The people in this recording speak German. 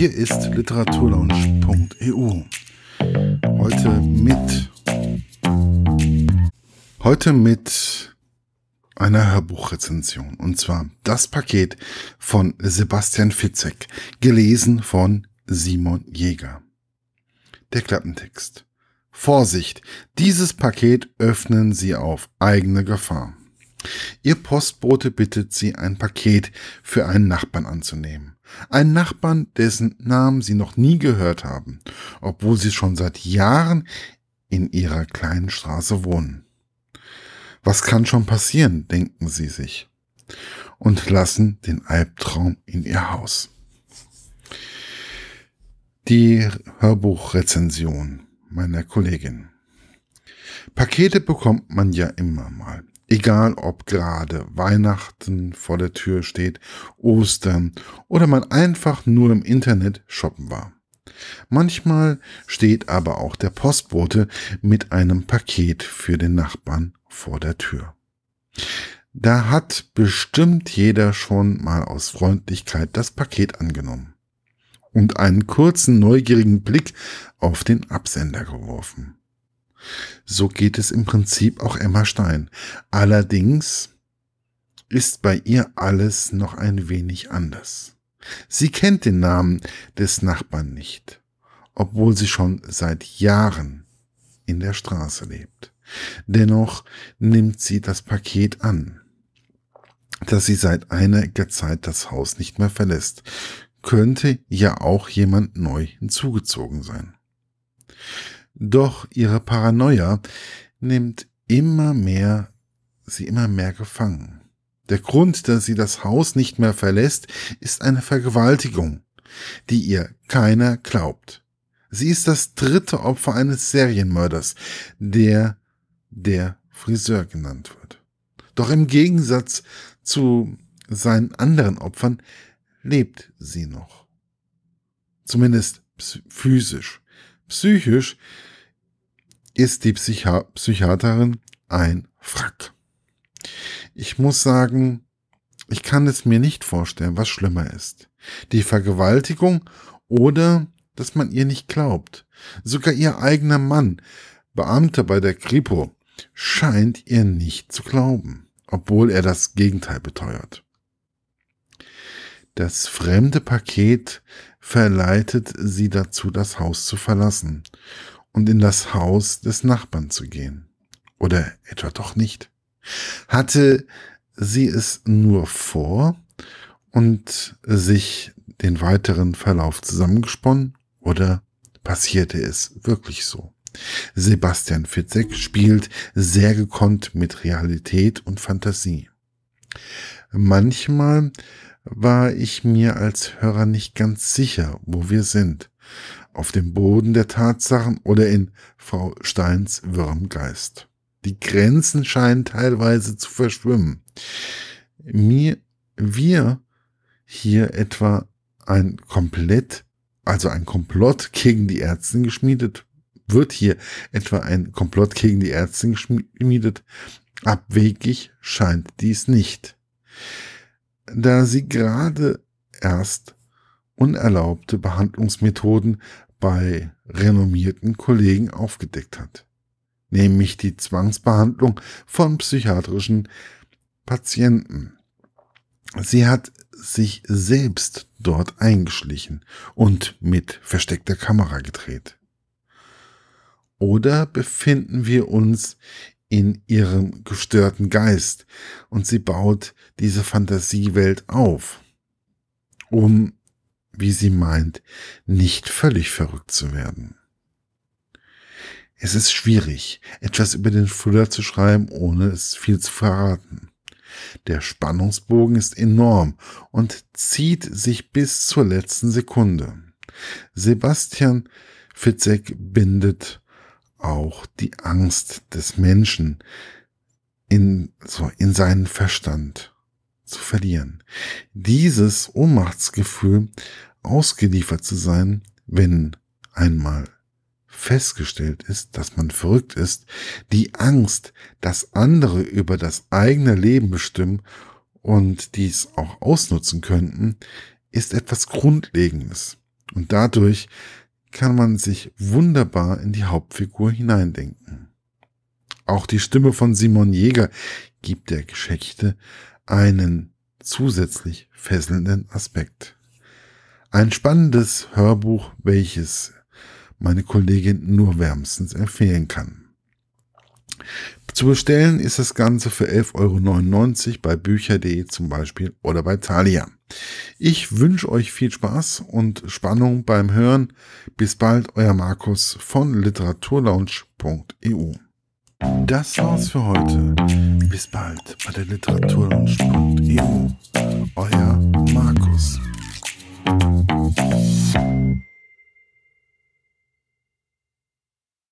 Hier ist literaturlaunch.eu. Heute mit heute mit einer Hörbuchrezension und zwar das Paket von Sebastian Fitzek, gelesen von Simon Jäger. Der Klappentext. Vorsicht, dieses Paket öffnen Sie auf eigene Gefahr. Ihr Postbote bittet Sie, ein Paket für einen Nachbarn anzunehmen. Einen Nachbarn, dessen Namen Sie noch nie gehört haben, obwohl Sie schon seit Jahren in Ihrer kleinen Straße wohnen. Was kann schon passieren, denken Sie sich, und lassen den Albtraum in Ihr Haus. Die Hörbuchrezension meiner Kollegin. Pakete bekommt man ja immer mal. Egal ob gerade Weihnachten vor der Tür steht, Ostern oder man einfach nur im Internet shoppen war. Manchmal steht aber auch der Postbote mit einem Paket für den Nachbarn vor der Tür. Da hat bestimmt jeder schon mal aus Freundlichkeit das Paket angenommen und einen kurzen neugierigen Blick auf den Absender geworfen. So geht es im Prinzip auch Emma Stein. Allerdings ist bei ihr alles noch ein wenig anders. Sie kennt den Namen des Nachbarn nicht, obwohl sie schon seit Jahren in der Straße lebt. Dennoch nimmt sie das Paket an, dass sie seit einiger Zeit das Haus nicht mehr verlässt. Könnte ja auch jemand neu hinzugezogen sein. Doch ihre Paranoia nimmt immer mehr, sie immer mehr gefangen. Der Grund, dass sie das Haus nicht mehr verlässt, ist eine Vergewaltigung, die ihr keiner glaubt. Sie ist das dritte Opfer eines Serienmörders, der der Friseur genannt wird. Doch im Gegensatz zu seinen anderen Opfern lebt sie noch. Zumindest physisch. Psychisch ist die Psychi Psychiaterin ein Frack. Ich muss sagen, ich kann es mir nicht vorstellen, was schlimmer ist. Die Vergewaltigung oder dass man ihr nicht glaubt. Sogar ihr eigener Mann, Beamter bei der Kripo, scheint ihr nicht zu glauben, obwohl er das Gegenteil beteuert. Das fremde Paket verleitet sie dazu, das Haus zu verlassen und in das Haus des Nachbarn zu gehen. Oder etwa doch nicht? Hatte sie es nur vor und sich den weiteren Verlauf zusammengesponnen oder passierte es wirklich so? Sebastian Fitzek spielt sehr gekonnt mit Realität und Fantasie. Manchmal war ich mir als Hörer nicht ganz sicher, wo wir sind auf dem Boden der Tatsachen oder in Frau Steins wirrem. Die Grenzen scheinen teilweise zu verschwimmen. Mir, wir hier etwa ein komplett, also ein Komplott gegen die Ärztin geschmiedet, wird hier etwa ein Komplott gegen die Ärztin geschmiedet. Abwegig scheint dies nicht. Da sie gerade erst unerlaubte Behandlungsmethoden bei renommierten Kollegen aufgedeckt hat, nämlich die Zwangsbehandlung von psychiatrischen Patienten. Sie hat sich selbst dort eingeschlichen und mit versteckter Kamera gedreht. Oder befinden wir uns in ihrem gestörten Geist und sie baut diese Fantasiewelt auf, um wie sie meint, nicht völlig verrückt zu werden. Es ist schwierig, etwas über den Thriller zu schreiben, ohne es viel zu verraten. Der Spannungsbogen ist enorm und zieht sich bis zur letzten Sekunde. Sebastian Fitzek bindet auch die Angst des Menschen in, so in seinen Verstand zu verlieren. Dieses Ohnmachtsgefühl ausgeliefert zu sein, wenn einmal festgestellt ist, dass man verrückt ist, die Angst, dass andere über das eigene Leben bestimmen und dies auch ausnutzen könnten, ist etwas Grundlegendes Und dadurch kann man sich wunderbar in die Hauptfigur hineindenken. Auch die Stimme von Simon Jäger gibt der Geschichte einen zusätzlich fesselnden Aspekt. Ein spannendes Hörbuch, welches meine Kollegin nur wärmstens empfehlen kann. Zu bestellen ist das Ganze für 11,99 Euro bei bücher.de zum Beispiel oder bei Thalia. Ich wünsche euch viel Spaß und Spannung beim Hören. Bis bald, euer Markus von literaturlaunch.eu. Das war's für heute. Bis bald bei der literaturlaunch.eu. Euer Markus.